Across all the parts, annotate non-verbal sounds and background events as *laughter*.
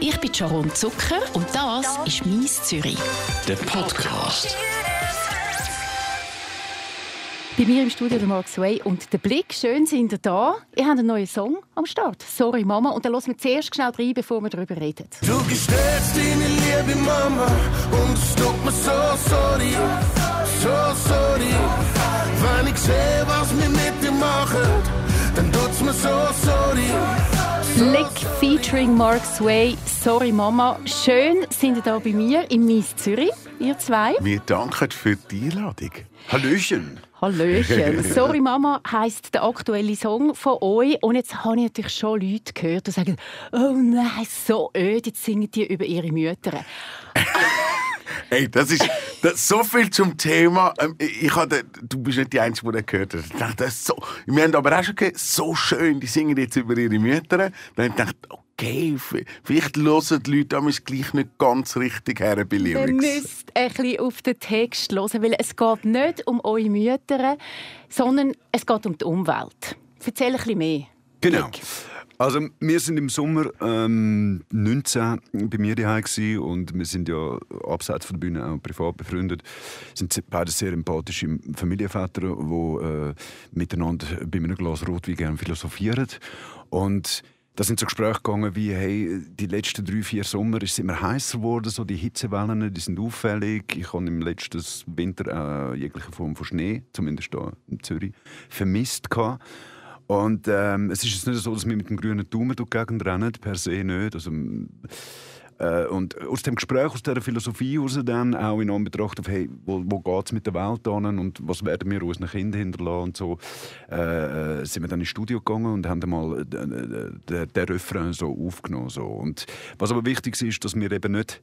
Ich bin Sharon Zucker und das ist «Mies Zürich». Der Podcast. Bei mir im Studio der Mark Sway und der Blick. Schön sind ihr da. Ihr habt einen neuen Song am Start. «Sorry Mama». Und dann hören wir zuerst schnell rein, bevor wir darüber reden. Du gestellst deine liebe Mama und es tut mir so sorry, so sorry. Wenn ich sehe, was wir mit dir machen, dann tut's mir so sorry. Blick featuring Mark Sway. «Sorry Mama». Schön sind ihr da bei mir im «Mies Zürich», ihr zwei. Wir danken für die Einladung. Hallöchen. Hallöchen. *laughs* «Sorry Mama» heisst der aktuelle Song von euch. Und jetzt habe ich natürlich schon Leute gehört, die sagen, oh nein, so öd, jetzt singen die über ihre Mütter. *laughs* Hey, das ist das, so viel zum Thema. Ähm, Ich hatte, du bist nicht die Einzige, die das gehört hat. Ich dachte, das ist so, wir haben aber auch schon gehört, so schön, die singen jetzt über ihre Mütter. Dann habe ich gedacht, okay, vielleicht hören die Leute damals gleich nicht ganz richtig her bei Ihr Lyrics. müsst ein bisschen auf den Text hören, weil es geht nicht um eure Mütter, sondern es geht um die Umwelt. Erzähl ein bisschen mehr. Genau. Also wir sind im Sommer ähm, 19 bei mir daheim und wir sind ja abseits von der Bühne auch privat befreundet. Sind beide sehr empathische Familienväter, die äh, miteinander bei einem Glas Rotwein gerne philosophieren. Und da sind so Gespräche gegangen wie, hey, die letzten drei, vier Sommer ist es immer heißer geworden, so die Hitzewellen, die sind auffällig. Ich habe im letzten Winter äh, jegliche Form von Schnee, zumindest hier in Zürich, vermisst gehabt. Und ähm, es ist jetzt nicht so, dass wir mit dem grünen Daumen durch die Gegend rennen, per se nicht. Also, äh, und aus dem Gespräch, aus dieser Philosophie heraus dann auch in Anbetracht auf, hey, wo, wo geht es mit der Welt an und was werden wir unseren Kindern hinterlassen und so, äh, äh, sind wir dann ins Studio gegangen und haben dann mal den, den, den Refrain so aufgenommen. So. Und was aber wichtig ist, dass wir eben nicht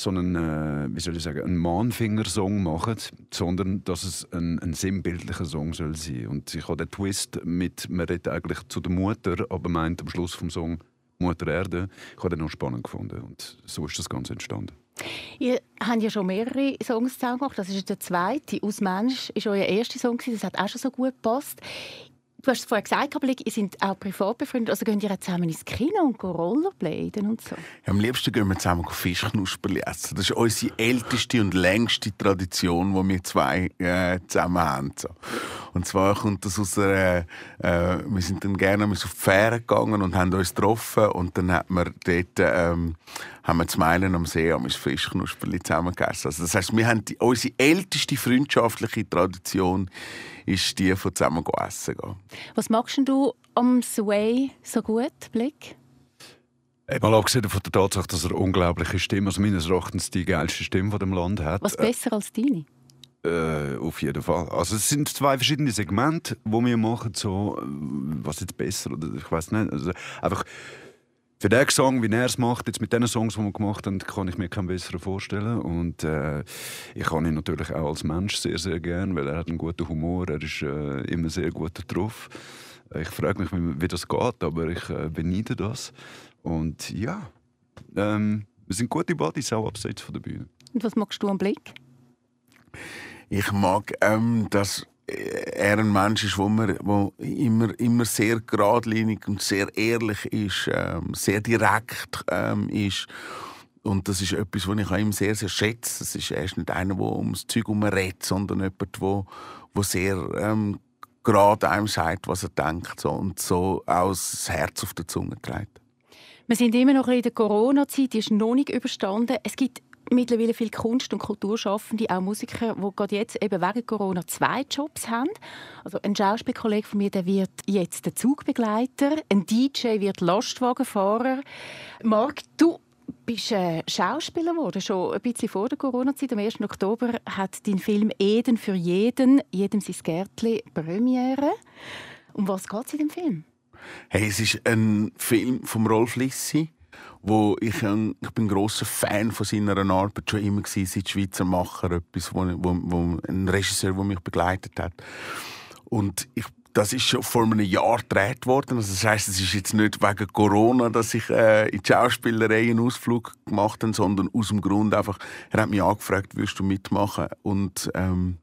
so einen, äh, wie soll ich sagen, einen Mahnfingersong machen, sondern dass es ein, ein sinnbildlicher Song soll sein. Und ich habe den Twist mit, man redet eigentlich zu der Mutter, aber meint am Schluss vom Song Mutter Erde. Ich habe den noch spannend gefunden und so ist das Ganze entstanden. Ihr habt ja schon mehrere Songs zusammen gemacht. Das ist der zweite. «Aus Mensch» ist euer erster Song. Das hat auch schon so gut gepasst. Du hast es vorher gesagt, aber ihr seid auch privat befreundet. Also gehen ihr zusammen ins Kino und Rollerbladen und so? Am liebsten gehen wir zusammen Fischknusperli essen. Das ist unsere älteste und längste Tradition, die wir zwei äh, zusammen haben. So. Und zwar kommt das aus einer, äh, wir sind dann gerne auf die Fähre gegangen und haben uns getroffen und dann hat man dort, ähm, haben wir zu Meilen am See am Fischknusperli zusammen gegessen. Also das heißt, wir haben die, unsere älteste freundschaftliche Tradition ist die von zusammen essen gehen. Was magst du am Sway so gut, Blick? Mal abgesehen von der Tatsache, dass er eine unglaubliche Stimme, also meines Erachtens die geilste Stimme von dem Land hat. Was besser als deine? Äh, auf jeden Fall. Also es sind zwei verschiedene Segmente, wo wir machen, so äh, was jetzt besser oder ich weiß nicht. Also einfach für den Song, wie er es macht, jetzt mit den Songs, die wir gemacht haben, kann ich mir keinen besseren vorstellen. Und äh, ich kann ihn natürlich auch als Mensch sehr, sehr gern, weil er hat einen guten Humor, er ist äh, immer sehr gut drauf. Ich frage mich, wie, wie das geht, aber ich äh, beneide das. Und ja, ähm, wir sind gute Buddies, auch abseits von der Bühne. Und was magst du am Blick? Ich mag, ähm, dass er ein Mensch ist, wo immer, immer sehr geradlinig und sehr ehrlich ist, ähm, sehr direkt ähm, ist. Und das ist etwas, was ich an ihm sehr, sehr schätze. Das ist, er ist nicht einer, der ums Zeug herum redet, sondern jemand, der, der sehr ähm, gerade einem sagt, was er denkt so, und so auch das Herz auf der Zunge trägt. Wir sind immer noch in der Corona-Zeit, die ist noch nicht überstanden. Es gibt mittlerweile viele Kunst- und Kulturschaffende, auch Musiker, die gerade jetzt eben wegen Corona zwei Jobs haben. Also ein Schauspielkollege von mir, der wird jetzt der Zugbegleiter, ein DJ wird Lastwagenfahrer. Marc, du bist äh, Schauspieler geworden, schon ein bisschen vor der Corona-Zeit. Am 1. Oktober hat dein Film «Eden für jeden», «Jedem sein Gärtli» Premiere. Um was geht es in dem Film? Hey, es ist ein Film von Rolf Lissi, wo ich, ein, ich bin ein grosser Fan von seiner Arbeit schon immer gewesen, seit Schweizer Macher, etwas, wo, wo, wo ein Regisseur, der mich begleitet hat. Und ich, das ist schon vor einem Jahr gedreht worden. Also das heißt, es ist jetzt nicht wegen Corona, dass ich äh, in die Schauspielerei einen Ausflug gemacht habe, sondern aus dem Grund einfach, er hat mich angefragt, würdest du mitmachen? Und ähm,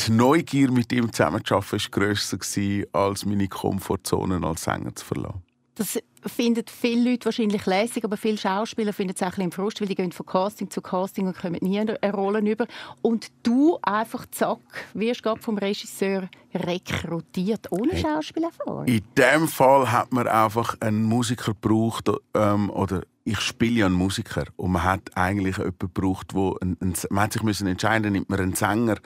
die Neugier, mit ihm zusammenzuarbeiten, war grösser gewesen, als meine Komfortzone als Sänger zu verlassen. Das finden viele Leute wahrscheinlich lässig, aber viele Schauspieler finden es auch ein bisschen Frust, weil die gehen von Casting zu Casting und kommen nie eine Rolle über. Und du einfach zack, wirst gerade vom Regisseur rekrutiert, ohne hey. Schauspielerfahrung. In dem Fall hat man einfach einen Musiker gebraucht, ähm, oder ich spiele ja einen Musiker und man hat eigentlich jemanden gebraucht, wo ein, ein, man hat sich müssen entscheiden, nimmt man einen Sänger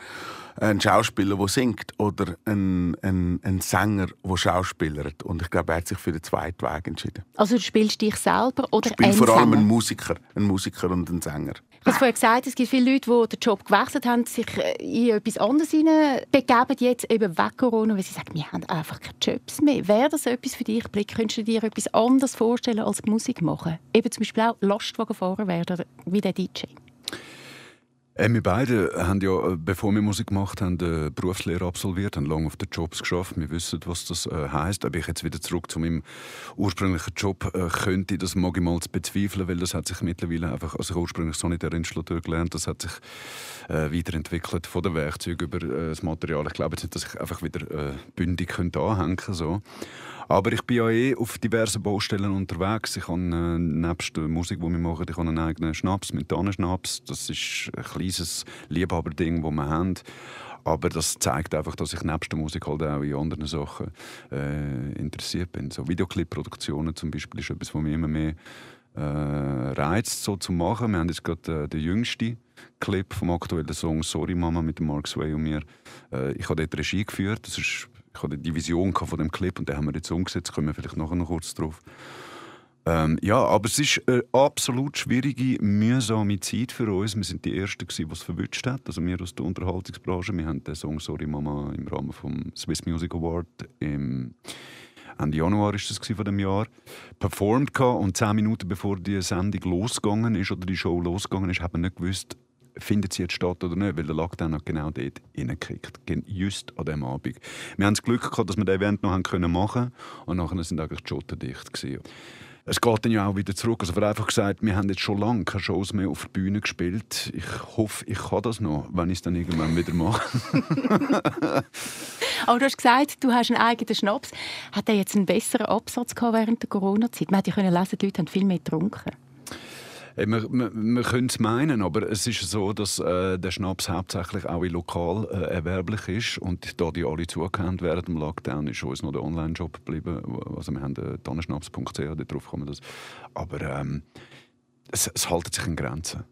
ein Schauspieler, der singt, oder ein, ein, ein Sänger, der schauspielert. Und ich glaube, er hat sich für den zweiten Weg entschieden. Also du spielst dich selber oder Ich spiele vor allem einen Musiker, einen Musiker und einen Sänger. Ich habe vorher gesagt, es gibt viele Leute, die den Job gewechselt haben, sich in etwas anderes begeben, jetzt eben weg Corona, weil sie sagen, wir haben einfach keine Jobs mehr. Wäre das etwas für dich, Blick? Könntest du dir etwas anderes vorstellen als Musik machen? Eben zum Beispiel auch Lastwagenfahrer werden, wie der DJ? Äh, wir beide haben ja, äh, bevor wir Musik gemacht haben, eine Berufslehre absolviert, haben lange auf den Jobs geschafft. Wir wissen, was das äh, heißt. Aber ich jetzt wieder zurück zu meinem ursprünglichen Job äh, könnte, das mag ich mal bezweifeln, weil das hat sich mittlerweile einfach, also ich ursprünglich Sanitärinstallateur gelernt, das hat sich äh, weiterentwickelt von den Werkzeugen über äh, das Material. Ich glaube jetzt nicht, dass ich einfach wieder äh, bündig könnte anhängen könnte. So. Aber ich bin ja eh auf diversen Baustellen unterwegs. Ich habe äh, nebst der Musik, die wir machen, ich habe einen eigenen Schnaps, Methanenschnaps. Das ist ein kleines Liebhaberding, das wir haben. Aber das zeigt einfach, dass ich nebst der Musik halt auch in anderen Sachen äh, interessiert bin. So Videoclip-Produktionen zum Beispiel ist etwas, was mich immer mehr äh, reizt, so zu machen. Wir haben jetzt gerade äh, den jüngsten Clip vom aktuellen Song «Sorry Mama» mit Mark Sway und mir. Äh, ich habe dort Regie geführt. Das ist ich hatte die Vision von dem Clip und den haben wir jetzt umgesetzt. Kommen wir vielleicht noch kurz drauf. Ähm, ja, aber es ist eine absolut schwierige, mühsame Zeit für uns. Wir sind die Ersten, die es verwünscht hat. Also wir aus der Unterhaltungsbranche. Wir haben den Song «Sorry Mama» im Rahmen vom Swiss Music Award im Ende Januar ist das von dem Jahr performt und zehn Minuten bevor die Sendung losgegangen ist oder die Show losgegangen ist, haben wir nicht gewusst, findet sie jetzt statt oder nicht, weil der Lockdown hat genau dort reingekickt. Just an diesem Abend. Wir haben das Glück gehabt, dass wir das Event noch machen können und nachher sind eigentlich die Schotten dicht gewesen. Es geht dann ja auch wieder zurück. Also einfach gesagt, wir haben jetzt schon lange keine Shows mehr auf der Bühne gespielt. Ich hoffe, ich kann das noch, wenn ich es dann irgendwann wieder mache. *laughs* Aber du hast gesagt, du hast einen eigenen Schnaps. Hat er jetzt einen besseren Absatz gehabt während der Corona-Zeit? Man hätte ja lesen, die Leute haben viel mehr getrunken. Wir, wir, wir können es meinen, aber es ist so, dass äh, der Schnaps hauptsächlich auch lokal äh, erwerblich ist. Und da die alle zugehört während dem Lockdown, ist uns noch der Online-Shop geblieben. Also wir haben äh, tannenschnaps.ch, darauf kann man das. Aber ähm, es, es hält sich in Grenzen.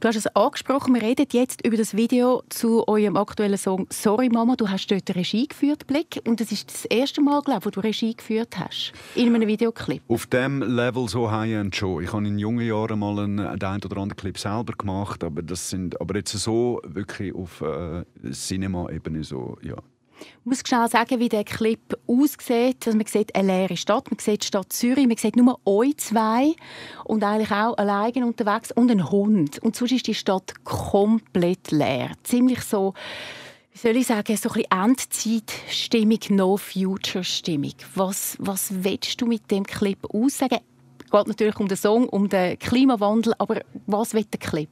Du hast es angesprochen, wir reden jetzt über das Video zu eurem aktuellen Song «Sorry Mama». Du hast dort Regie geführt, Blick, und es ist das erste Mal, glaube ich, wo du Regie geführt hast, in einem Videoclip. Auf dem Level so high-end schon. Ich habe in jungen Jahren mal einen, einen oder anderen Clip selber gemacht, aber, das sind, aber jetzt so wirklich auf äh, Cinema-Ebene so, ja. Ich muss schnell sagen, wie der Clip aussieht. Also man sieht eine leere Stadt, man sieht die Stadt Zürich, man sieht nur euch zwei und eigentlich auch alleine unterwegs und einen Hund. Und sonst ist die Stadt komplett leer. Ziemlich so, wie soll ich sagen, so ein bisschen Endzeitstimmung, No-Future-Stimmung. Was, was willst du mit dem Clip aussagen? Es geht natürlich um den Song, um den Klimawandel, aber was will der Clip?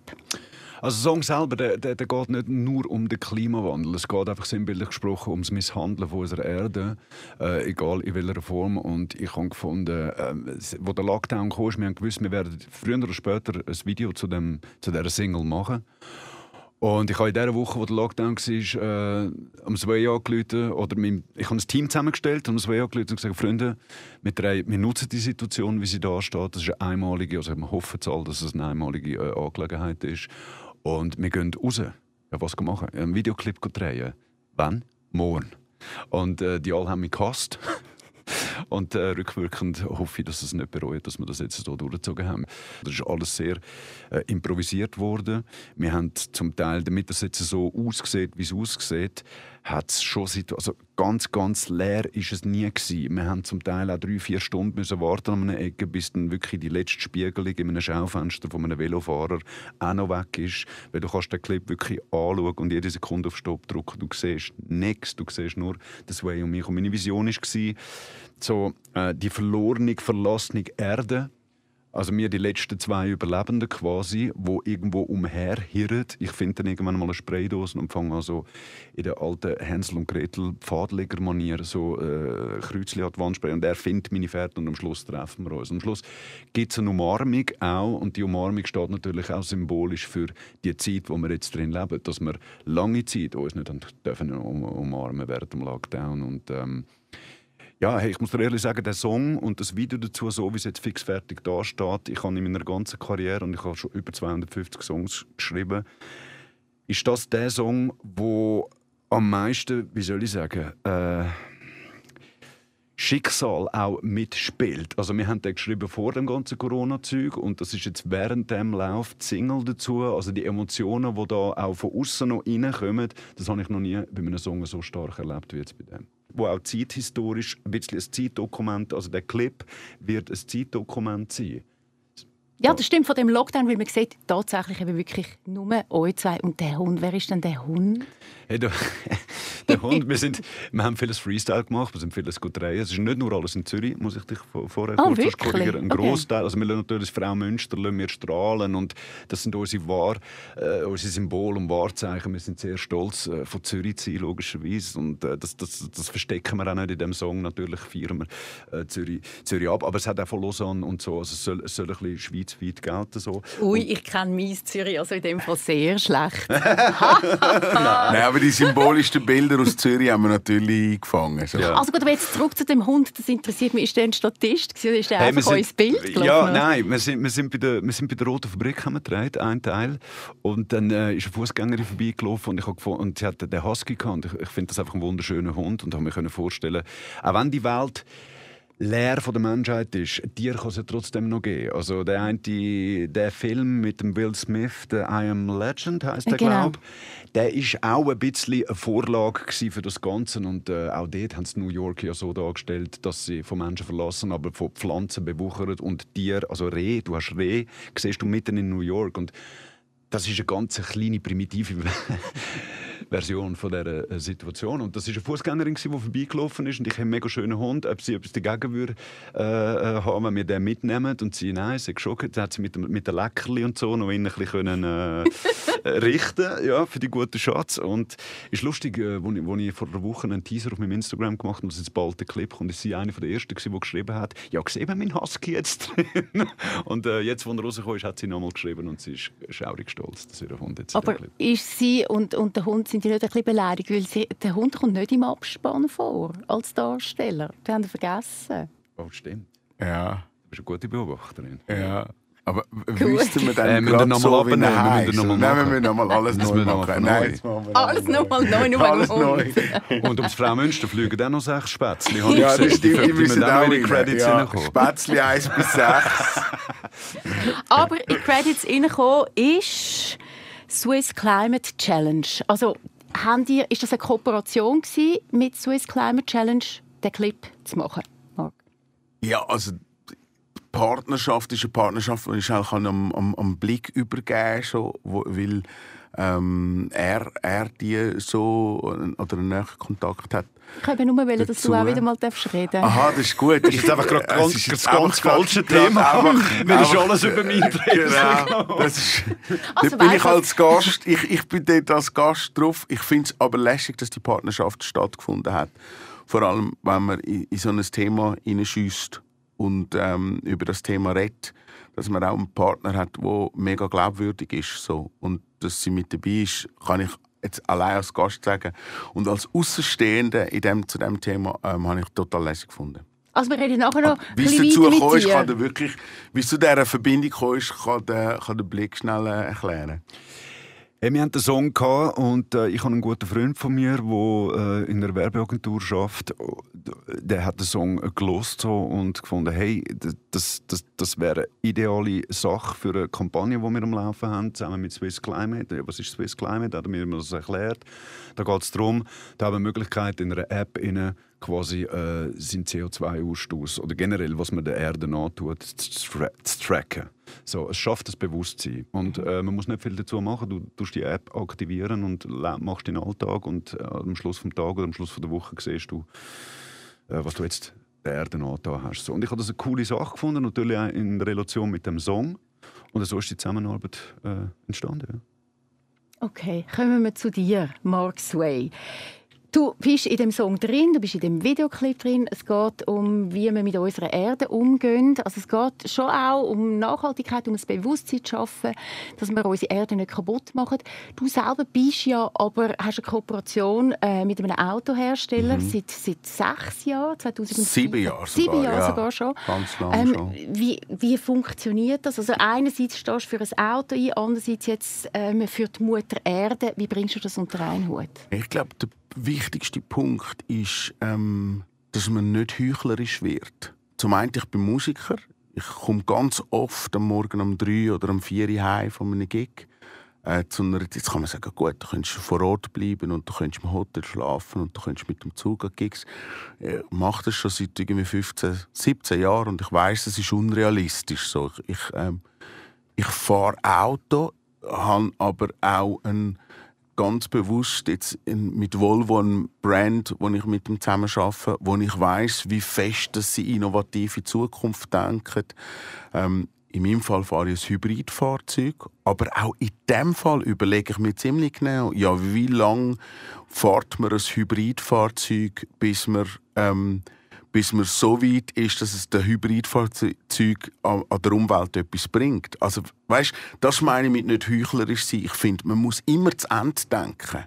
Also der Song selber, der, der, der, geht nicht nur um den Klimawandel. Es geht einfach sinnbildlich gesprochen um das Misshandeln von unserer Erde, äh, egal in welcher Form. Und ich habe gefunden, äh, wo der Lockdown kam, wir haben gewusst, wir werden früher oder später ein Video zu, dem, zu dieser Single machen. Und ich habe in dieser Woche, wo der Lockdown war, äh, am Sway angerufen, oder mein, ich habe ein Team zusammengestellt und am Sway angerufen und gesagt, Freunde, wir, drei, wir nutzen die Situation, wie sie da steht. Das ist eine einmalige, also wir hoffen dass es eine einmalige äh, Angelegenheit ist. Und wir gehen raus. Ja, was machen? Einen Videoclip drehen. Wann? Morgen. Und äh, die alle haben mich gehasst. *laughs* Und äh, rückwirkend hoffe ich, dass es nicht bereut, dass wir das jetzt so durchgezogen haben. Das ist alles sehr äh, improvisiert worden. Wir haben zum Teil, damit das jetzt so aussieht, wie es aussieht, hat es schon also ganz, ganz leer ist es nie gewesen. Wir haben zum Teil auch drei, vier Stunden müssen warten an einer Ecke, bis dann wirklich die letzte Spiegelung in einem Schaufenster von einem Velofahrer auch noch weg ist. Weil du kannst den Clip wirklich anschauen und jede Sekunde auf Stopp drücken. Du siehst nichts, du siehst nur das Way und mich. Und meine Vision war, so, äh, die verlorene, verlassene Erde Also wir die letzten zwei Überlebenden quasi, wo irgendwo umherhirren. Ich finde dann irgendwann mal eine Spraydose und fange also in der alten Hänsel und Gretel Pfadleger-Manier so äh, Kreuzchen an die Wand sprayen und er findet meine Pferde und am Schluss treffen wir uns. Am Schluss gibt es eine Umarmung auch und die Umarmung steht natürlich auch symbolisch für die Zeit, wo wir jetzt drin leben, dass wir lange Zeit uns nicht dürfen umarmen während dem Lockdown und ähm, ja, hey, ich muss dir ehrlich sagen, der Song und das Video dazu, so wie es jetzt fix fertig da steht, ich habe in meiner ganzen Karriere, und ich habe schon über 250 Songs geschrieben, ist das der Song, wo am meisten, wie soll ich sagen, äh, Schicksal auch mitspielt. Also wir haben den geschrieben vor dem ganzen Corona-Zeug und das ist jetzt während dem Lauf die Single dazu. Also die Emotionen, die da auch von außen noch reinkommen, das habe ich noch nie bei einem Song so stark erlebt wie jetzt bei dem wo auch zeithistorisch ein bisschen ein Zeitdokument, also der Clip wird ein Zeitdokument sein. Ja, das stimmt von dem Lockdown, weil man sieht tatsächlich eben wirklich nur euch zwei und der Hund. Wer ist denn der Hund? Hey, du, *laughs* der Hund, wir, sind, wir haben vieles Freestyle gemacht, wir sind vieles gut drehen. Es ist nicht nur alles in Zürich, muss ich dich vorher oh, kurz korrigieren. Ein okay. Großteil, also wir lassen natürlich Frau Münster lassen wir strahlen und das sind unsere, Wahr, äh, unsere Symbole und Wahrzeichen. Wir sind sehr stolz, äh, von Zürich zu sein, logischerweise. Und äh, das, das, das verstecken wir auch nicht in dem Song. Natürlich feiern wir äh, Zürich, Zürich ab, aber es hat auch von Lausanne und so, also es soll, es soll ein bisschen schweizweit gelten. So. Ui, und ich kenne mies Zürich, also in dem Fall sehr schlecht. *laughs* *laughs* Nein, aber die symbolischen Bilder aus Zürich haben wir natürlich eingefangen. So. Ja. Also gut, aber jetzt zurück zu dem Hund. Das interessiert mich. Ist der ein Statist oder ist der hey, einfach sind, Bild gelaufen? Ja, nein. Wir sind, wir, sind bei der, wir sind bei der Roten Fabrik haben wir gedreht, einen Teil. Und dann äh, ist eine Fußgängerin vorbeigelaufen und, ich gefunden, und sie hatte den Husky gehabt. Ich, ich finde das einfach ein wunderschöner Hund und habe mir vorstellen, auch wenn die Welt leer von der Menschheit ist, Tier kann es ja trotzdem noch geben. Also der eine, der Film mit dem Will Smith, der I Am Legend heißt der, genau. glaube der ist auch ein bisschen eine Vorlage für das Ganze und äh, auch dort haben sie New York ja so dargestellt, dass sie von Menschen verlassen, aber von Pflanzen bewuchert und Tier, also Reh, du hast Reh, siehst du mitten in New York und das ist eine ganz kleine, primitive *laughs* Version von dieser äh, Situation. Und das war eine Fußgängerin, die vorbeigelaufen ist. Und ich habe einen mega schönen Hund. Ob sie etwas dagegen würde, äh, äh, haben, wenn wir den mitnehmen. Und sie, nein, sie geschockt. Dann hat sie mit, mit den Leckerli und so noch ein bisschen können, äh, *laughs* richten ja, für die guten Schatz. Und es ist lustig, äh, wo, ich, wo ich vor einer Woche einen Teaser auf meinem Instagram gemacht habe, dass jetzt bald der Clip kommt, ist sie eine der ersten, die geschrieben hat, ja, gesehen mein Husky jetzt drin. *laughs* und äh, jetzt, als er rausgekommen ist, hat sie nochmal geschrieben und sie ist schaurig stolz, dass ihr Hund jetzt Aber ist sie und, und der Hund sind die nicht ein bisschen beleidigt, weil sie, der Hund kommt nicht im Abspann vor als Darsteller. Das haben sie vergessen. Oh, stimmt. Ja. Du bist eine gute Beobachterin. Ja. Aber wüssten wir dann äh, gerade so, wie er? Nein, wir müssen nochmal alles neu machen. Nein, alles nochmal neu, nur alles neu. Und ums Frau Münster fliegen dann noch sechs Spätzle. Ja, das stimmt, die müssen auch in die Credits ja, Spätzle 1 bis 6. Aber in die Credits reinkommen ist Swiss Climate Challenge. Also, haben ist das eine Kooperation mit Swiss Climate Challenge, den Clip zu machen? Mark? Ja, also Partnerschaft ist eine Partnerschaft, die ich auch am, am, am Blick übergeben kann, weil ähm, er, er die so oder einen Kontakt hat. Ich habe nur wollen, dass du auch wieder mal reden darfst. Aha, das ist gut. Das ist einfach gerade *laughs* ganz, das, das ganz falsche Thema. Mir ist alles über mich Genau. Das ist, also, dort bin ich als Gast. Ich, ich bin dort als Gast drauf. Ich finde es aber lässig, dass die Partnerschaft stattgefunden hat. Vor allem, wenn man in, in so ein Thema hineinschießt und ähm, über das Thema redet, dass man auch einen Partner hat, der mega glaubwürdig ist. So. Und dass sie mit dabei ist, kann ich jetzt allein als Gast sagen. Und als Außenstehende in dem, zu diesem Thema ähm, habe ich total lässig gefunden. Also wir reden nachher noch Wie es dazu gekommen ist, kann der wirklich, wie es zu dieser Verbindung gekommen ist, kann der, kann der Blick schnell äh, erklären. Hey, wir hatten einen Song gehabt und äh, ich habe einen guten Freund von mir, der äh, in der Werbeagentur arbeitet. Der hat den Song gelost und gefunden, hey, das, das, das wäre eine ideale Sache für eine Kampagne, die wir am Laufen haben, zusammen mit Swiss Climate. Was ist Swiss Climate? Da hat er mir das erklärt. Da geht es darum, da haben wir Möglichkeit, in einer App in quasi äh, seinen CO2-Ausstoß oder generell, was man der Erde antut, zu, zu tracken. So, es schafft das Bewusstsein. Und äh, man muss nicht viel dazu machen. Du tust die App aktivieren und machst den Alltag und äh, am Schluss des Tages oder am Schluss der Woche siehst du, äh, was du jetzt der Erde angetan hast. So. Und ich habe das eine coole Sache gefunden, natürlich auch in Relation mit dem Song. Und so ist die Zusammenarbeit äh, entstanden. Ja. Okay, kommen wir zu dir, Mark Sway. Du bist in dem Song drin, du bist in dem Videoclip drin. Es geht um, wie wir mit unserer Erde umgehen. Also es geht schon auch um Nachhaltigkeit, um das Bewusstsein zu schaffen, dass wir unsere Erde nicht kaputt machen. Du selber bist ja, aber hast eine Kooperation äh, mit einem Autohersteller mhm. seit, seit sechs Jahren, 2007. Sieben Jahre sogar. Sieben Jahre ja. sogar schon. Ganz lange Ähm, schon. wie, wie funktioniert das? Also einerseits stehst du für ein Auto ein, andererseits jetzt ähm, für die Mutter Erde. Wie bringst du das unter einen Hut? Ich glaube, wichtigste Punkt ist, ähm, dass man nicht heuchlerisch wird. Zum einen, ich bin Musiker. Ich komme ganz oft am Morgen um drei oder um vier Uhr heim von einem Gig. Äh, zu einer, jetzt kann man sagen, gut, du könntest vor Ort bleiben und du könntest im Hotel schlafen und du könntest mit dem Zug an Gigs. Ich mache das schon seit irgendwie 15, 17 Jahren und ich weiß, es ist unrealistisch. So, ich ähm, ich fahre Auto, habe aber auch ein ganz bewusst jetzt in, mit Volvo ein Brand, wo ich mit dem zusammen arbeite, wo ich weiß, wie fest dass sie innovative Zukunft denken. Ähm, in meinem Fall fahre ich ein Hybridfahrzeug, aber auch in dem Fall überlege ich mir ziemlich genau, ja, wie lange fährt man ein Hybridfahrzeug, bis man ähm, bis man so weit ist, dass es der Hybridfahrzeug an, an der Umwelt etwas bringt. Also, weißt, das meine ich mit nicht heuchlerisch sein. Ich finde, man muss immer zu Ende denken.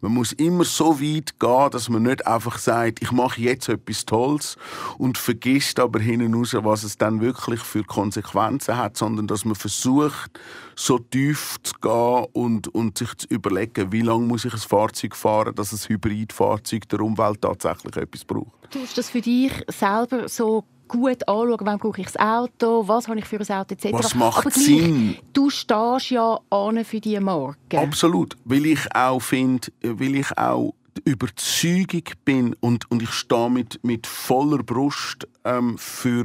Man muss immer so weit gehen, dass man nicht einfach sagt, ich mache jetzt etwas Tolles und vergisst aber hinten raus, was es dann wirklich für Konsequenzen hat, sondern dass man versucht, so tief zu gehen und, und sich zu überlegen, wie lange muss ich ein Fahrzeug fahren, dass ein Hybridfahrzeug der Umwelt tatsächlich etwas braucht. Du musst das für dich selber so gut anschauen, wann brauche ich das Auto, was habe ich für ein Auto etc. Was macht Aber gleich, Sinn? Du stehst ja an für diese Marke. Absolut, weil ich auch finde, weil ich auch Überzeugung bin und, und ich stehe mit, mit voller Brust ähm, für,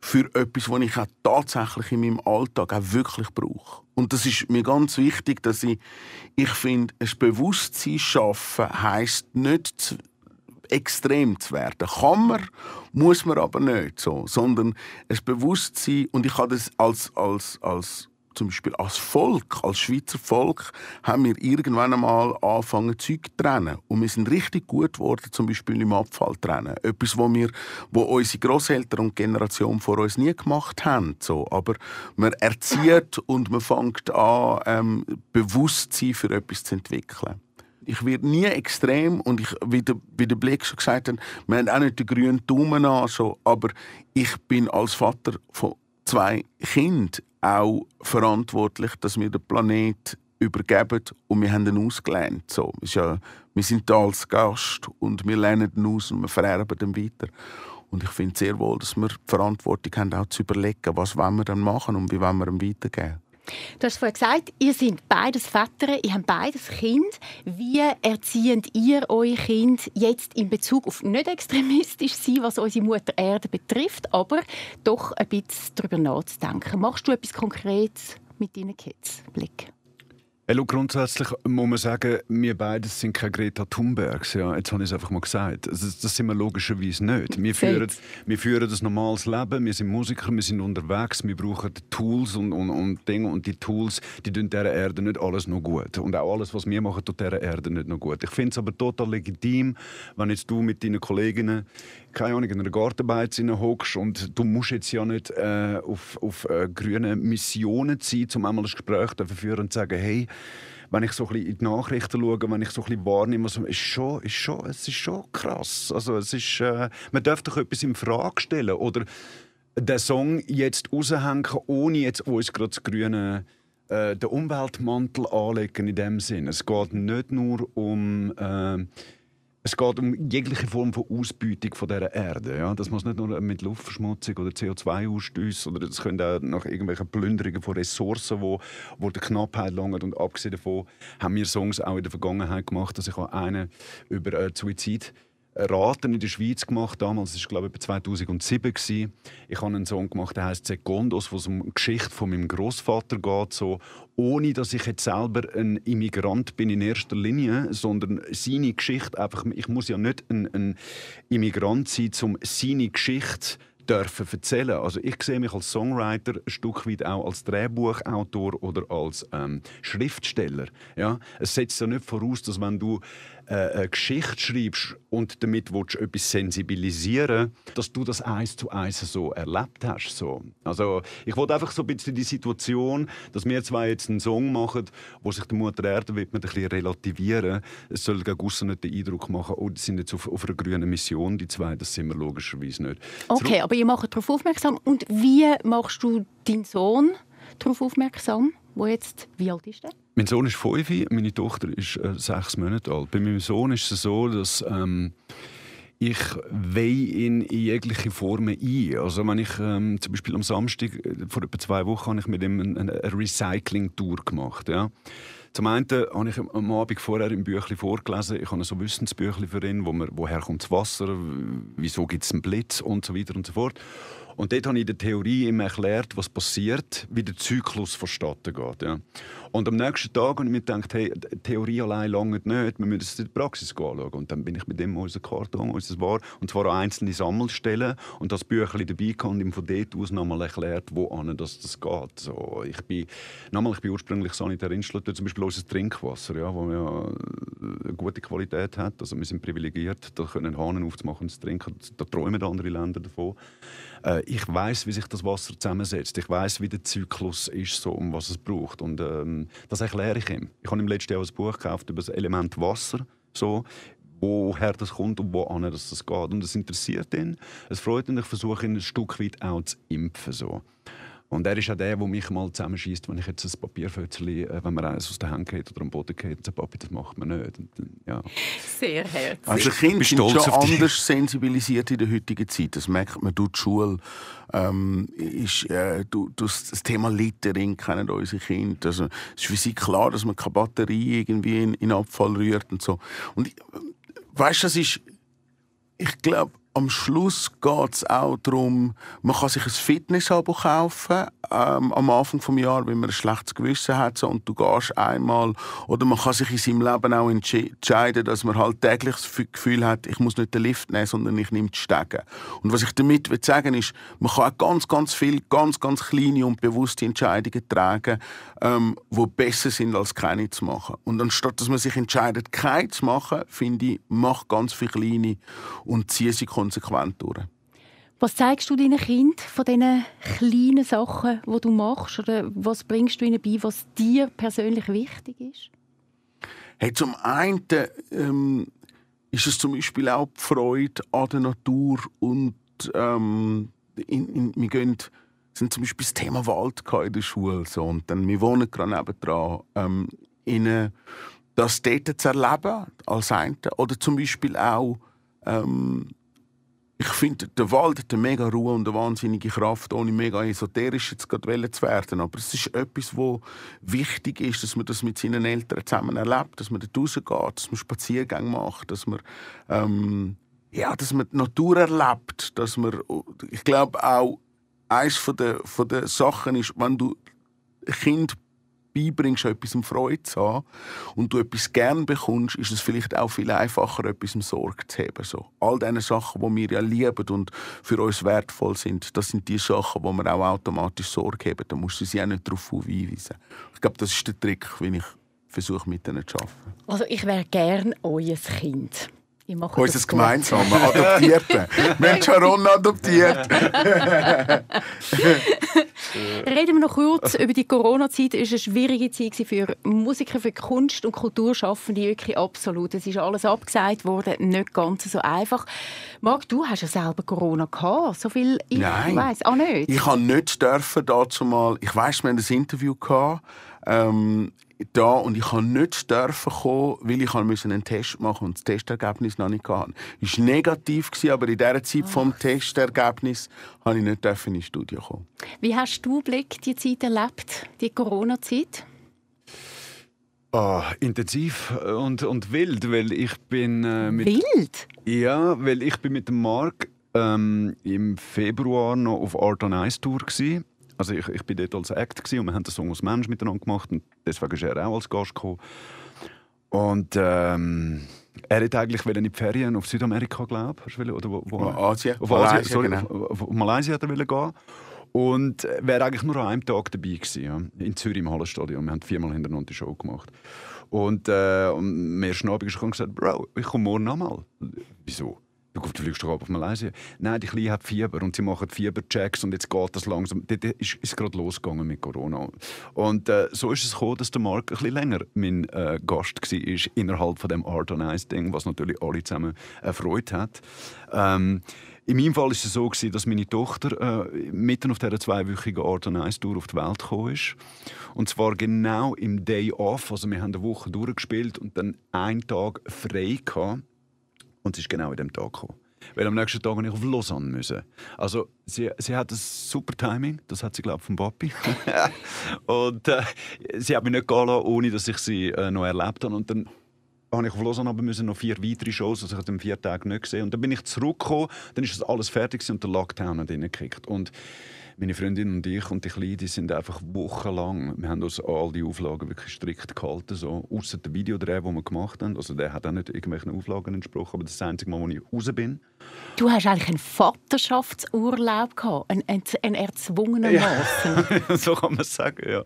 für etwas, was ich auch tatsächlich in meinem Alltag auch wirklich brauche. Und das ist mir ganz wichtig, dass ich, ich finde, ein Bewusstsein schaffen heisst nicht zu, extrem zu werden. Kann man, muss man aber nicht so, sondern ein Bewusstsein und ich habe das als, als, als zum Beispiel als Volk, als Schweizer Volk, haben wir irgendwann einmal angefangen, Zeug zu trennen. Und wir sind richtig gut geworden, zum Beispiel im Abfall trennen. Etwas, wo wir, wo unsere Großeltern und Generation vor uns nie gemacht haben. So. Aber man erzieht und man fängt an, ähm, Bewusstsein für etwas zu entwickeln ich werde nie extrem und ich, wie, der, wie der Blick schon gesagt hat, wir haben auch nicht den grünen Daumen an, so, aber ich bin als Vater von zwei Kindern auch verantwortlich, dass wir den Planet übergeben und wir haben ihn ausgelernt. So, ist ja, wir sind da als Gast und wir lernen ihn aus und wir vererben ihn weiter. Und ich finde sehr wohl, dass wir die Verantwortung haben, auch zu überlegen, was wollen wir dann machen und wie wollen wir ihm weitergeben. Du hast vorhin gesagt, ihr seid beides Väter, ihr habt beides Kind. Wie erzieht ihr euer Kind jetzt in Bezug auf nicht extremistisch sein, was unsere Mutter Erde betrifft, aber doch ein bisschen darüber nachzudenken? Machst du etwas Konkretes mit deinen Kids? Blick. Hallo, grundsätzlich muss man sagen, wir beide sind keine Greta Thunbergs. Ja, jetzt habe ich es einfach mal gesagt. Das, das sind wir logischerweise nicht. Wir führen, wir führen ein normales Leben, wir sind Musiker, wir sind unterwegs, wir brauchen Tools und, und, und Dinge. Und die Tools, die tun dieser Erde nicht alles noch gut. Und auch alles, was wir machen, tut dieser Erde nicht noch gut. Ich finde es aber total legitim, wenn jetzt du mit deinen Kolleginnen keine Ahnung, in einer Gartenbeiz hockst und du musst jetzt ja nicht äh, auf, auf äh, grüne Missionen sein, um einmal ein Gespräch zu führen und zu sagen, hey, wenn ich so ein bisschen in die Nachrichten schaue, wenn ich so ein bisschen wahrnehme, also, ist schon, ist schon, es ist schon krass. Also es ist, äh, man darf doch etwas in Frage stellen oder den Song jetzt raushängen, ohne jetzt uns gerade das grüne äh, den Umweltmantel anlegen in dem Sinn. Es geht nicht nur um äh, es geht um jegliche Form von Ausbeutung von dieser Erde. Ja? Das muss nicht nur mit Luftverschmutzung oder CO2-Ausstoß oder das können auch nach irgendwelchen Plünderungen von Ressourcen, wo, wo der Knappheit langt. Und abgesehen davon haben wir Songs auch in der Vergangenheit gemacht. Also ich habe einen über äh, Suizid Raten in der Schweiz gemacht damals. Das war glaube ich 2007 gewesen. Ich habe einen Song gemacht, der heißt Secondos, wo es um die Geschichte von meinem Großvater geht, so ohne dass ich jetzt selber ein Immigrant bin in erster Linie, sondern seine Geschichte einfach. Ich muss ja nicht ein, ein Immigrant sein, um seine Geschichte dürfen erzählen. Also ich sehe mich als Songwriter ein Stück weit auch als Drehbuchautor oder als ähm, Schriftsteller. Ja? Es setzt ja nicht voraus, dass wenn du eine Geschichte schreibst und damit willst du etwas sensibilisieren dass du das eins zu eins so erlebt hast. So. Also ich wollte einfach so ein bisschen die Situation, dass wir zwei jetzt einen Song machen, wo sich der Mutter Erde wird ein bisschen relativieren. Es soll gegen nicht den Eindruck machen, oh, die sind jetzt auf, auf einer grünen Mission, die zwei, das sind wir logischerweise nicht. Okay, aber ihr macht darauf aufmerksam. Und wie machst du deinen Sohn darauf aufmerksam, wo jetzt, wie alt ist der? Mein Sohn ist fünf, meine Tochter ist äh, sechs Monate alt. Bei meinem Sohn ist es so, dass ähm, ich weihe ihn in jegliche Formen ein. Also wenn ich ähm, zum Beispiel am Samstag äh, vor etwa zwei Wochen habe ich mit ihm eine, Recycling-Tour gemacht. Ja. Zum einen habe ich am Abend vorher im Büchlein vorgelesen, ich habe so Wissensbüchlein für ihn, wo man, woher kommt das Wasser, wieso gibt es einen Blitz und so weiter und so fort. Und dort habe ich in der Theorie ihm erklärt, was passiert, wie der Zyklus vonstatten geht. Ja. Und am nächsten Tag habe ich mir gedacht, hey, Theorie allein lange nicht, wir müssen es in der Praxis anschauen. Und dann bin ich mit dem unser Karton, unser war, und zwar an einzelne Sammelstellen und das Büchlein dabei gehabt und ihm von dort aus nochmal erklärt, wo an das, geht. So, ich, bin, nochmal, ich bin ursprünglich Sanitärinstallateur, zum Beispiel unser Trinkwasser, ja, wo ja eine gute Qualität hat. Also wir sind privilegiert, da können Hahnen aufzumachen und zu trinken. Da träumen andere Länder davon. Äh, ich weiß, wie sich das Wasser zusammensetzt. Ich weiß, wie der Zyklus ist, so, um was es braucht. Und ähm, das erkläre ich ihm. Ich habe im letzten Jahr ein Buch gekauft über das Element Wasser. So, woher das kommt und wohin das, das geht. Und es interessiert ihn. Es freut ihn. Ich versuche ihn ein Stück weit auch zu impfen. So. Und er ist auch der, der mich mal zusammenschießt, wenn ich jetzt ein Papierfötzchen, äh, wenn mir eines aus der Hand geht oder am Boden geht, und sagt, Papi, das macht man nicht. Und, ja. Sehr herzlich. Also Kinder sind schon anders sensibilisiert in der heutigen Zeit. Das merkt man durch die Schule. Ähm, ist, äh, du, das Thema Littering kennen unsere Kinder. Also, es ist für sie klar, dass man keine Batterie irgendwie in, in Abfall rührt und so. Und weißt du, das ist, ich glaube, am Schluss geht es auch darum, man kann sich ein Fitnessabo kaufen ähm, am Anfang des Jahres, wenn man ein schlechtes Gewissen hat so, und du gehst einmal. Oder man kann sich in seinem Leben auch entscheiden, dass man halt täglich das Gefühl hat, ich muss nicht den Lift nehmen, sondern ich nehme die Stege. Und was ich damit will sagen ist, man kann auch ganz, ganz viele, ganz, ganz kleine und bewusste Entscheidungen tragen, ähm, die besser sind, als keine zu machen. Und anstatt, dass man sich entscheidet, keine zu machen, finde ich, mach ganz viele kleine und ziehe sie durch. Was zeigst du deinen Kindern von diesen kleinen Sachen, die du machst? Oder was bringst du ihnen bei, was dir persönlich wichtig ist? Hey, zum einen ähm, ist es zum Beispiel auch die Freude an der Natur und ähm, in, in, wir gehen, sind zum Beispiel das Thema Wald in der Schule so, und dann wir wohnen gerade nebenan ähm, in, das dort zu erleben als eine oder zum Beispiel auch ähm, ich finde, der Wald hat eine mega Ruhe und eine wahnsinnige Kraft, ohne mega esoterisch jetzt zu werden. Aber es ist etwas, wo wichtig ist, dass man das mit seinen Eltern zusammen erlebt, dass man da rausgeht, dass man Spaziergänge macht, dass man, ähm, ja, dass man die Natur erlebt, dass man, ich glaube auch, eines von der, von der Sachen ist, wenn du Kind beibringst, etwas um Freude zu haben und du etwas gern bekommst, ist es vielleicht auch viel einfacher, etwas um Sorge zu haben. So. All diese Sachen, die wir ja lieben und für uns wertvoll sind, das sind die Sachen, wo wir auch automatisch Sorge haben. Da musst du sie auch nicht darauf hinweisen. Ich glaube, das ist der Trick, wenn ich versuche, mit ihnen zu arbeiten. Also ich wäre gern euer Kind. Unser gemeinsames Adoptierte. Wir haben Sharon adoptiert. *laughs* Reden wir noch kurz über die Corona-Zeit. Es war eine schwierige Zeit für Musiker, für Kunst- und Kulturschaffende. Wirklich absolut. Es ist alles abgesagt worden. Nicht ganz so einfach. Marc, du hast ja selber Corona gehabt. So viel ich Nein. weiß. Ah, nicht? Ich habe nicht dürfen dazu mal. Ich weiß, wir haben ein Interview gehabt. Ähm, da und ich konnte nicht dürfen kommen, weil ich einen Test machen und das Testergebnis noch nicht hatte. Es war negativ, aber in dieser Zeit vom Testergebnis konnte ich nicht ins Studio kommen. Wie hast du, Blick, die Zeit erlebt, die Corona-Zeit? Ah, intensiv und, und wild, weil ich bin äh, mit Wild? ja, weil ich bin mit dem Mark ähm, im Februar noch auf Art on Ice Tour gsi. Also ich, ich bin dort als Act gsi und wir haben den Song als Mensch miteinander gemacht und deswegen ist er auch als Gast gekommen. Und ähm, er hätte eigentlich in die Ferien auf Südamerika, glaube ich, oder wo, wo, Asien. auf Malaysia, Asien, sorry, genau. auf, auf Malaysia hat er gehen. Und äh, wäre eigentlich nur an einem Tag dabei gewesen, ja. in Zürich im Hallenstadion. Wir haben viermal hintereinander die Show gemacht. Und äh, am ersten Abend ist er und gesagt, Bro, ich komme morgen nochmal. Wieso? Du du fliegst doch auf Malaysia. Nein, die Kleine hat Fieber und sie machen Fieberchecks und jetzt geht das langsam. Dort ist es gerade losgegangen mit Corona. Und äh, so ist es gekommen, dass der Mark ein bisschen länger mein äh, Gast war innerhalb von dem Art on Ice Ding, was natürlich alle zusammen erfreut hat. Ähm, in meinem Fall war es so, gewesen, dass meine Tochter äh, mitten auf dieser zweiwöchigen Art on Ice Tour auf die Welt gekommen ist. Und zwar genau im Day Off. Also wir haben eine Woche durchgespielt und dann einen Tag frei gehabt. Und sie ist genau in dem Tag gekommen. Weil am nächsten Tag musste ich auf Lausanne. Müssen. Also sie, sie hat ein super Timing, das hat sie glaube ich vom Papi. *laughs* und äh, sie hat mich nicht gehen lassen, ohne dass ich sie äh, noch erlebt habe. Und dann habe ich auf Lausanne aber müssen noch vier weitere Shows, also ich habe den vier Tage nicht gesehen. Und dann bin ich zurückgekommen, dann ist das alles fertig und der Lockdown hat reingekickt. Und meine Freundin und ich und die Kleine, die sind einfach wochenlang, wir haben uns an all die Auflagen wirklich strikt gehalten, so, außer der Videodreh, den wir gemacht haben. Also der hat auch nicht irgendwelchen Auflagen entsprochen, aber das ist das einzige Mal, wo ich raus bin. Du hast eigentlich einen Vaterschaftsurlaub gehabt, einen, einen, einen erzwungenermaßen. *laughs* so kann man es sagen, ja.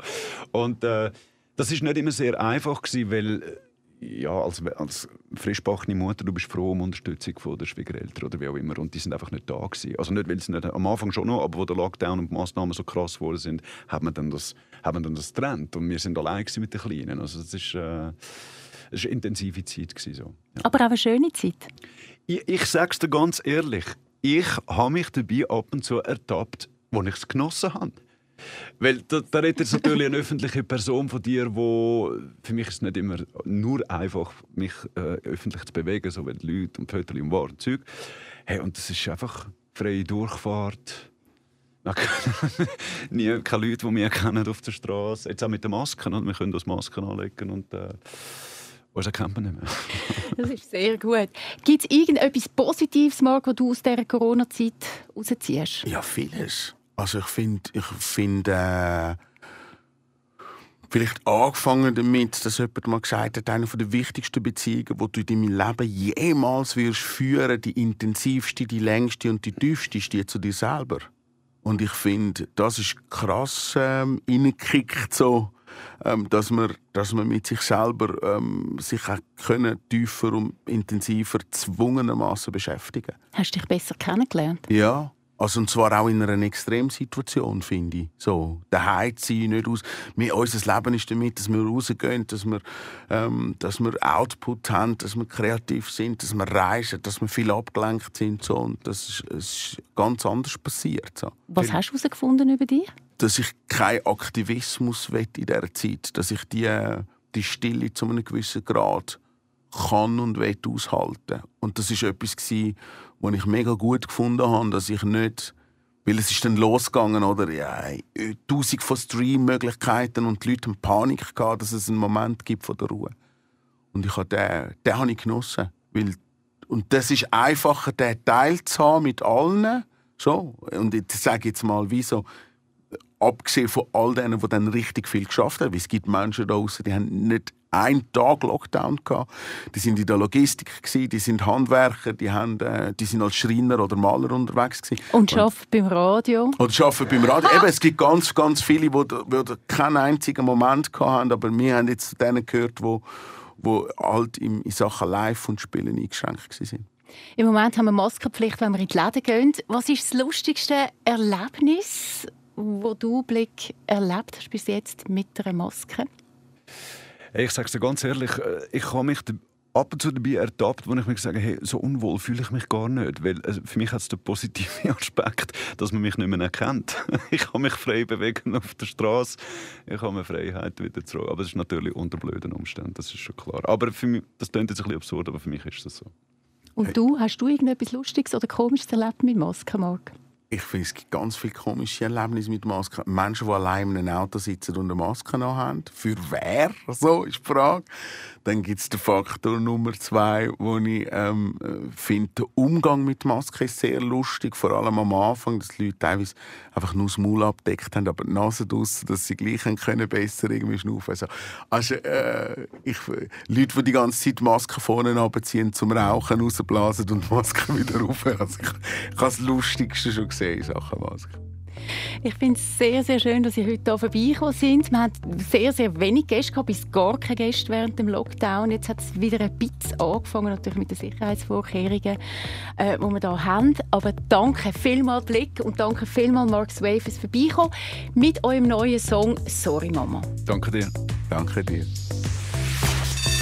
Und äh, das ist nicht immer sehr einfach gewesen, weil ja, als, als frischbackene Mutter, du bist froh um Unterstützung von der Schwiegereltern oder wie auch immer. Und die sind einfach nicht da gewesen. Also nicht, weil sie nicht, am Anfang schon noch, aber wo der Lockdown und die Massnahmen so krass geworden sind, hat man dann das, hat man dann das getrennt. Und wir sind allein mit den Kleinen. Also das ist, äh, das ist eine intensive Zeit gewesen, so. Ja. Aber auch eine schöne Zeit. Ich, ich sage es dir ganz ehrlich, ich habe mich dabei ab und zu ertappt, wo ich es genossen habe. Weil da, da redet jetzt natürlich eine öffentliche Person von dir, wo für mich ist es nicht immer nur einfach, mich äh, öffentlich zu bewegen, so wie die Leute und Fotos und Waren und Zeug. Hey, und das ist einfach freie Durchfahrt. *laughs* Nie, keine Leute, die mich kennen auf der Straße. Jetzt auch mit den Masken. und Wir können uns Masken anlegen und äh, uns erkennt man nicht mehr. *laughs* Das ist sehr gut. Gibt es irgendetwas Positives, Marc, was du aus dieser Corona-Zeit rausziehst? Ja, vieles. Also ich finde, ich finde äh, vielleicht angefangen damit, dass jemand mal gesagt hat, eine der wichtigsten Beziehungen, die du in deinem Leben jemals wirst führen, die intensivste, die längste und die tiefste, ist die zu dir selber. Und ich finde, das ist krass ähm, reingekickt, so, ähm, dass, man, dass man mit sich selber ähm, sich auch können, tiefer und intensiver zwungenermaßen beschäftigen Hast du dich besser kennengelernt? ja, also und zwar auch in einer Extremsituation, finde ich. So, daheim zu sein, nicht aus... Wir, unser Leben ist damit, dass wir rausgehen, dass wir, ähm, dass wir Output haben, dass wir kreativ sind, dass wir reisen, dass wir viel abgelenkt sind. So. Und das ist, es ist ganz anders passiert. So. Was hast du herausgefunden über dich? Dass ich keinen Aktivismus will in dieser Zeit Dass ich die, die Stille zu einem gewissen Grad kann und will aushalten. Und das ist etwas was ich mega gut gefunden habe, dass ich nicht, weil es ist dann losgegangen oder ja, tausend von Streammöglichkeiten und die Leute haben Panik gehabt, dass es einen Moment gibt von der Ruhe. Und ich habe den, den habe ich genossen, weil und das ist einfacher, den Teil zu haben mit allen. So. Und ich sage jetzt mal, wieso abgesehen von all denen, die dann richtig viel geschafft haben, weil es gibt Menschen da draußen, die haben nicht einen Tag Lockdown gehabt. Die sind in der Logistik gewesen, die sind Handwerker, die haben, äh, die sind als Schreiner oder Maler unterwegs gewesen. Und arbeiten beim Radio? Oder arbeiten beim Radio. Eben, es gibt ganz, ganz viele, die, die keinen einzigen Moment gehabt haben, aber wir haben jetzt zu denen gehört, die, die halt in, Sachen Live und Spielen eingeschränkt waren. Im Moment haben wir Maskenpflicht, wenn wir in die Läden gehen. Was ist das lustigste Erlebnis, wo du Blick erlebt hast bis jetzt mit einer Maske? Hey, ich sage es dir ganz ehrlich, äh, ich habe mich ab und zu dabei ertappt, wo ich mir gesagt habe, hey, so unwohl fühle ich mich gar nicht. Weil also für mich hat es den positiven *laughs* Aspekt, dass man mich nicht mehr erkennt. *laughs* Ich kann mich frei bewegen auf der Straße. Ich habe meine Freiheit wieder zurück. Aber das ist natürlich unter blöden Umständen, das ist schon klar. Aber für mich, das klingt jetzt ein bisschen absurd, aber für mich ist das so. Und du, hast du irgendetwas Lustiges oder Komisches erlebt mit Maske, Marc? Ich finde, es gibt ganz viele komische Erlebnisse mit Masken. Menschen, die allein in einem Auto sitzen und eine Maske haben. Für wer? So ist die Frage. Dann gibt es den Faktor Nummer zwei, wo ich ähm, finde, der Umgang mit Masken ist sehr lustig. Vor allem am Anfang, dass die Leute teilweise einfach nur das Maul abdeckt haben, aber die Nase draussen, dass sie gleich können besser irgendwie schnaufen Also, also äh, ich, Leute, die die ganze Zeit Masken vorne abziehen, zum Rauchen rausblasen und die Maske *laughs* wieder rauf. Also ich, ich habe das Lustigste schon gesehen in Sachen Masken. Ich finde es sehr, sehr schön, dass Sie heute hier vorbeigekommen sind. Wir hatten sehr, sehr wenig Gäste gehabt, bis gar keine Gäste während dem Lockdown. Jetzt hat es wieder ein bisschen angefangen, natürlich mit den Sicherheitsvorkehrungen, äh, die wir hier haben. Aber danke vielmals Blick und danke vielmals Mark Sway fürs Vorbeikommen mit eurem neuen Song «Sorry Mama». Danke dir. Danke dir.